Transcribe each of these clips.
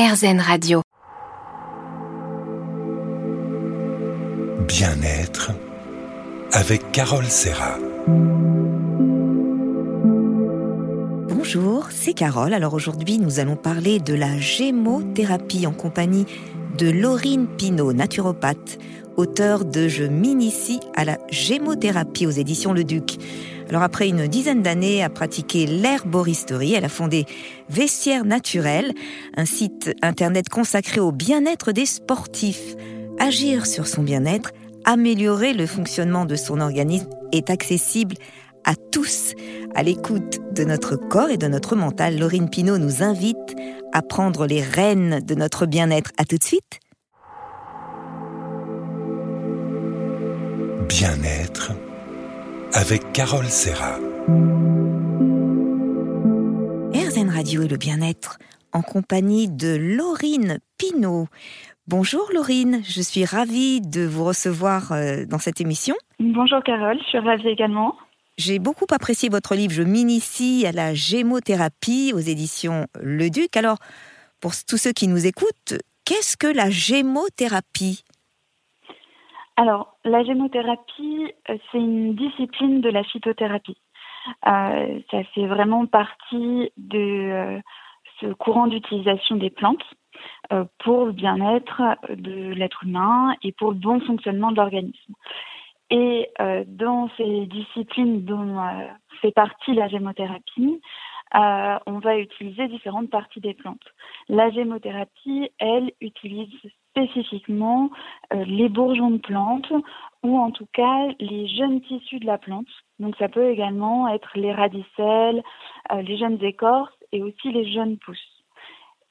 RZN Radio. Bien-être avec Carole Serra. Bonjour, c'est Carole. Alors aujourd'hui, nous allons parler de la gémothérapie en compagnie de Laurine Pinault, naturopathe, auteur de Je m'initie à la gémothérapie aux éditions Le Duc. Alors après une dizaine d'années à pratiquer l'herboristerie, elle a fondé Vestiaire Naturel, un site internet consacré au bien-être des sportifs. Agir sur son bien-être, améliorer le fonctionnement de son organisme est accessible à tous. À l'écoute de notre corps et de notre mental, Laurine Pinault nous invite à prendre les rênes de notre bien-être. À tout de suite. Bien-être avec Carole Serra. RZN Radio et le bien-être en compagnie de Laurine Pinault. Bonjour Laurine, je suis ravie de vous recevoir euh, dans cette émission. Bonjour Carole, je suis ravie également. J'ai beaucoup apprécié votre livre Je m'initie à la gémothérapie aux éditions Le Duc. Alors, pour tous ceux qui nous écoutent, qu'est-ce que la gémothérapie? Alors, la gémothérapie, euh, c'est une discipline de la phytothérapie. Euh, ça fait vraiment partie de euh, ce courant d'utilisation des plantes pour le bien-être de l'être humain et pour le bon fonctionnement de l'organisme. Et dans ces disciplines dont fait partie la gémothérapie, on va utiliser différentes parties des plantes. La gémothérapie, elle, utilise spécifiquement euh, les bourgeons de plantes ou en tout cas les jeunes tissus de la plante. Donc ça peut également être les radicelles, euh, les jeunes écorces et aussi les jeunes pousses.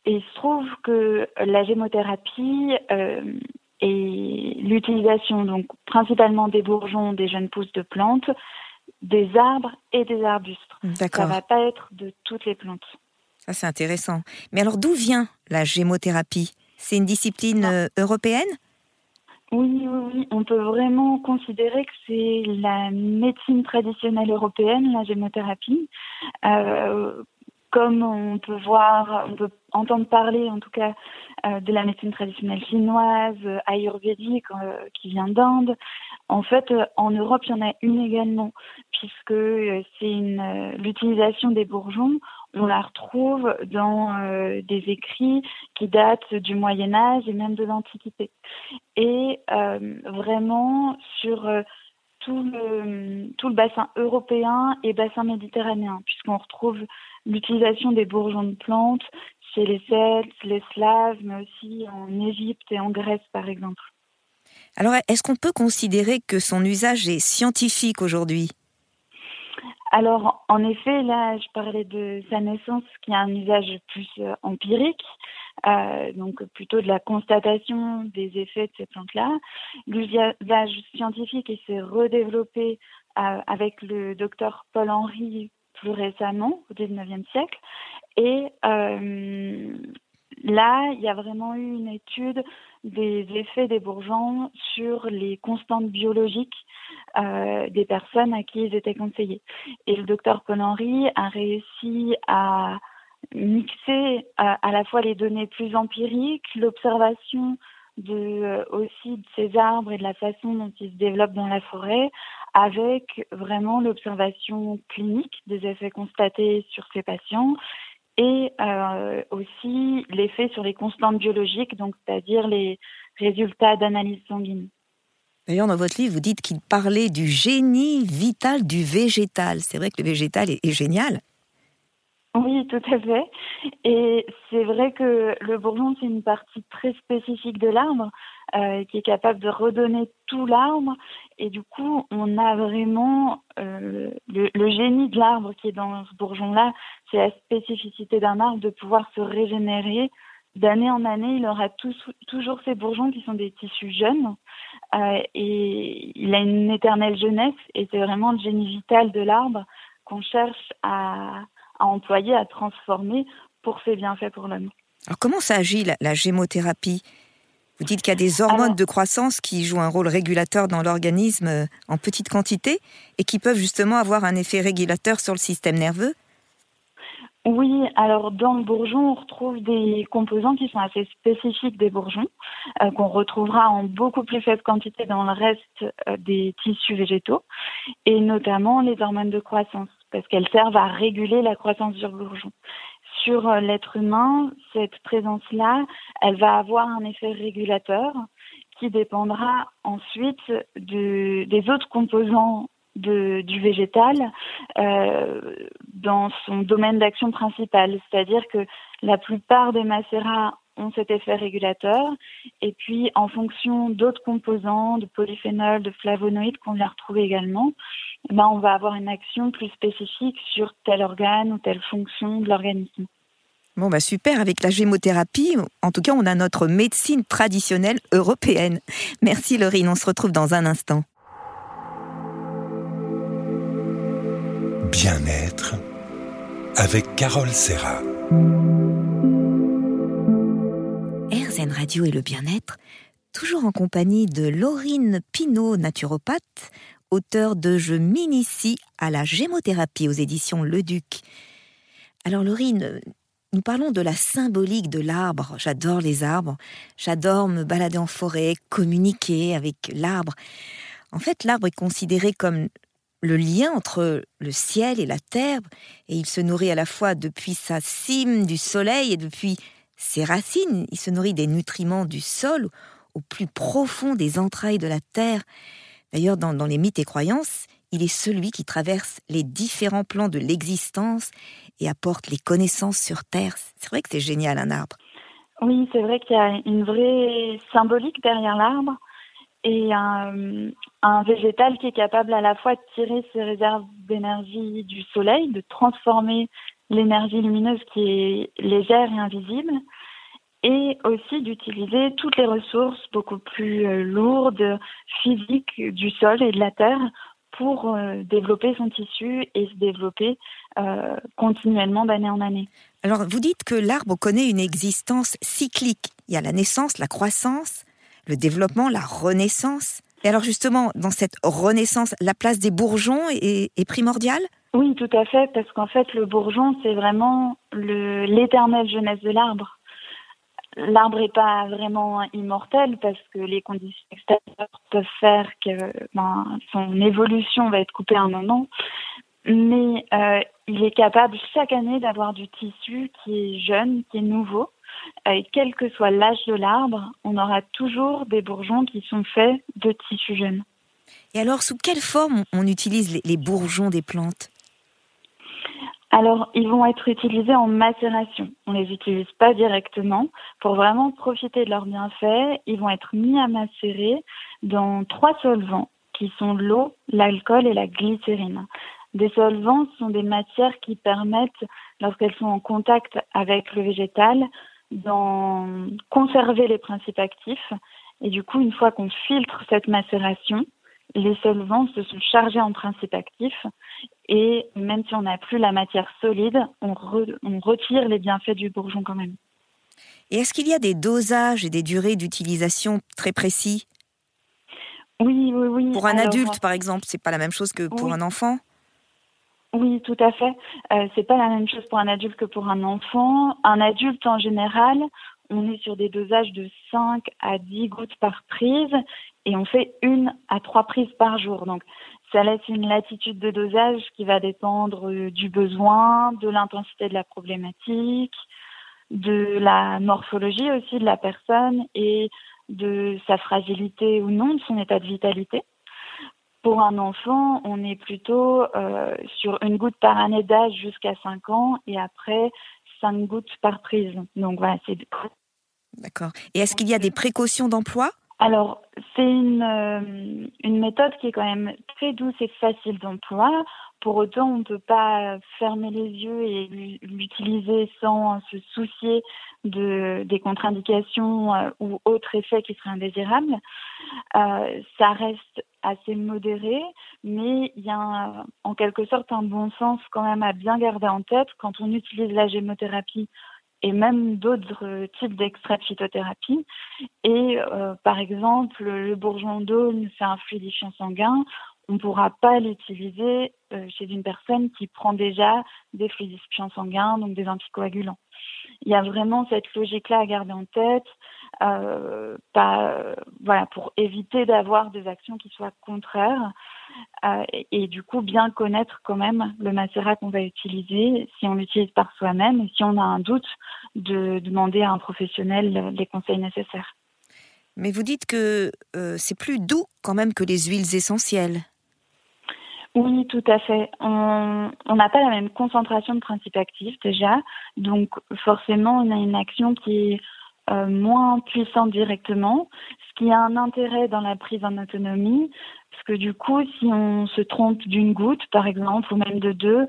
Et il se trouve que la gémothérapie euh, et l'utilisation donc principalement des bourgeons, des jeunes pousses de plantes, des arbres et des arbustes. Ça va pas être de toutes les plantes. Ça c'est intéressant. Mais alors d'où vient la gémothérapie? C'est une discipline euh, européenne? Oui, oui, oui, on peut vraiment considérer que c'est la médecine traditionnelle européenne, la gémothérapie. Euh, comme on peut voir, on peut entendre parler en tout cas euh, de la médecine traditionnelle chinoise, ayurvédique, qui vient d'Inde. En fait, en Europe, il y en a une également, puisque c'est l'utilisation des bourgeons on la retrouve dans euh, des écrits qui datent du Moyen Âge et même de l'Antiquité. Et euh, vraiment sur euh, tout, le, tout le bassin européen et bassin méditerranéen, puisqu'on retrouve l'utilisation des bourgeons de plantes chez les Celtes, les Slaves, mais aussi en Égypte et en Grèce, par exemple. Alors, est-ce qu'on peut considérer que son usage est scientifique aujourd'hui? Alors, en effet, là, je parlais de sa naissance qui a un usage plus euh, empirique, euh, donc plutôt de la constatation des effets de ces plantes-là. L'usage scientifique s'est redéveloppé euh, avec le docteur Paul Henry plus récemment, au XIXe siècle. Et là, il y a vraiment eu une étude des effets des bourgeons sur les constantes biologiques euh, des personnes à qui ils étaient conseillés. Et le docteur Paul Henry a réussi à mixer à, la fois les données plus empiriques, l'observation euh, aussi de ces arbres et de la façon dont ils se développent dans la forêt, avec vraiment l'observation clinique des effets constatés sur ces patients et euh, aussi l'effet sur les constantes biologiques, donc c'est-à-dire les résultats d'analyse sanguine. D'ailleurs, dans votre livre, vous dites qu'il parlait du génie vital du végétal. C'est vrai que le végétal est, génial. Oui, tout à fait. Et c'est vrai que le bourgeon, c'est une partie très spécifique de l'arbre euh, qui est capable de redonner tout l'arbre. Et du coup, on a vraiment euh, le, génie de l'arbre qui est dans ce bourgeon-là. C'est la spécificité d'un arbre de pouvoir se régénérer d'année en année, il aura toujours ces bourgeons qui sont des tissus jeunes euh, et il a une éternelle jeunesse et c'est vraiment le génie vital de l'arbre qu'on cherche à, employer, à transformer pour ses bienfaits pour l'homme. Alors comment ça agit la, gémothérapie? Vous dites qu'il y a des hormones de croissance qui jouent un rôle régulateur dans l'organisme euh, en petite quantité et qui peuvent justement avoir un effet régulateur sur le système nerveux? Oui, alors dans le bourgeon, on retrouve des composants qui sont assez spécifiques des bourgeons, euh, qu'on retrouvera en beaucoup plus faible quantité dans le reste euh, des tissus végétaux, et notamment les hormones de croissance, parce qu'elles servent à réguler la croissance du bourgeon. Sur euh, l'être humain, cette présence-là, elle va avoir un effet régulateur qui dépendra ensuite des autres composants du végétal euh, dans son domaine d'action principal. C'est-à-dire que la plupart des macérats ont cet effet régulateur. Et puis, en fonction d'autres composants, de polyphénols, de flavonoïdes qu'on vient retrouver également, eh ben, on va avoir une action plus spécifique sur tel organe ou telle fonction de l'organisme. Bon, bah super, avec la gémothérapie, en tout cas, on a notre médecine traditionnelle européenne. Merci Laurine, on se retrouve dans un instant. Bien-être avec Carole Serra. Radio et le bien-être, toujours en compagnie de Laurine Pinault, naturopathe, auteur de Je m'initie à la gémothérapie aux éditions Le Duc. Alors Laurine, nous parlons de la symbolique de l'arbre. J'adore les arbres. J'adore me balader en forêt, communiquer avec l'arbre. En fait, l'arbre est considéré comme le lien entre le ciel et la terre, et il se nourrit à la fois depuis sa cime du soleil et depuis ses racines, il se nourrit des nutriments du sol au plus profond des entrailles de la terre. D'ailleurs, dans, les mythes et croyances, il est celui qui traverse les différents plans de l'existence et apporte les connaissances sur terre. C'est vrai que c'est génial un arbre. Oui, c'est vrai qu'il y a une vraie symbolique derrière l'arbre et un, végétal qui est capable à la fois de tirer ses réserves d'énergie du soleil, de transformer l'énergie lumineuse qui est légère et invisible, et aussi d'utiliser toutes les ressources beaucoup plus euh, lourdes, physiques du sol et de la terre pour euh, développer son tissu et se développer euh, continuellement d'année en année. Alors, vous dites que l'arbre connaît une existence cyclique. Il y a la naissance, la croissance, le développement, la renaissance. Et alors justement, dans cette renaissance, la place des bourgeons est, primordiale? Oui, tout à fait, parce qu'en fait, le bourgeon, c'est vraiment l'éternelle jeunesse de l'arbre. L'arbre n'est pas vraiment immortel parce que les conditions extérieures peuvent faire que ben, son évolution va être coupée à un moment, mais euh, il est capable chaque année d'avoir du tissu qui est jeune, qui est nouveau, et quel que soit l'âge de l'arbre, on aura toujours des bourgeons qui sont faits de tissus jeunes. Et alors, sous quelle forme on utilise les bourgeons des plantes? Alors, ils vont être utilisés en macération. On les utilise pas directement. Pour vraiment profiter de leurs bienfaits, ils vont être mis à macérer dans trois solvants, qui sont l'eau, l'alcool et la glycérine. Des solvants sont des matières qui permettent, lorsqu'elles sont en contact avec le végétal, d'en conserver les principes actifs. Et du coup, une fois qu'on filtre cette macération, les solvants se sont chargés en principes actifs et même si on n'a plus la matière solide, on, retire les bienfaits du bourgeon quand même. Et est-ce qu'il y a des dosages et des durées d'utilisation très précis? Oui, oui, oui. Pour un adulte, par exemple, c'est pas la même chose que pour un enfant? Oui, tout à fait. Euh, c'est pas la même chose pour un adulte que pour un enfant. Un adulte, en général, on est sur des dosages de 5 à 10 gouttes par prise et on fait une à trois prises par jour. Donc, ça laisse une latitude de dosage qui va dépendre euh, du besoin, de l'intensité de la problématique, de la morphologie aussi de la personne et de sa fragilité ou non, de son état de vitalité. Pour un enfant, on est plutôt euh, sur une goutte par année d'âge jusqu'à 5 ans et après 5 gouttes par prise. Donc voilà, c'est. D'accord. Et est-ce qu'il y a des précautions d'emploi? Alors, c'est une, euh, une méthode qui est quand même très douce et facile d'emploi. Pour autant, on ne peut pas fermer les yeux et l'utiliser sans se soucier de, des contre-indications euh, ou autres effets qui seraient indésirables. Euh, ça reste assez modéré, mais il y a en quelque sorte un bon sens quand même à bien garder en tête quand on utilise la gémothérapie et même d'autres types d'extraits de phytothérapie. Et euh, par exemple, le bourgeon d'aulne, c'est un fluidifiant sanguin. on ne pourra pas l'utiliser euh, chez une personne qui prend déjà des fluidifiants sanguins, donc des anticoagulants. Il y a vraiment cette logique-là à garder en tête, euh, voilà, pour éviter d'avoir des actions qui soient contraires euh, et, et, du coup bien connaître quand même le macérat qu'on va utiliser si on l'utilise par soi-même et si on a un doute de demander à un professionnel les conseils nécessaires. Mais vous dites que euh, c'est plus doux quand même que les huiles essentielles. Oui, tout à fait. On n'a pas la même concentration de principes actifs déjà, donc forcément on a une action qui est euh, moins puissante directement, ce qui a un intérêt dans la prise en autonomie, parce que du coup, si on se trompe d'une goutte, par exemple, ou même de deux,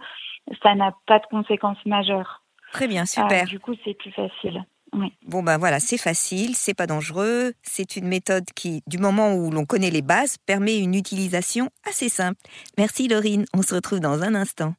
ça n'a pas de conséquences majeures. Très bien, super. Euh, du coup, c'est plus facile. Oui. Bon ben voilà, c'est facile, c'est pas dangereux, c'est une méthode qui, du moment où l'on connaît les bases, permet une utilisation assez simple. Merci Laurine, on se retrouve dans un instant.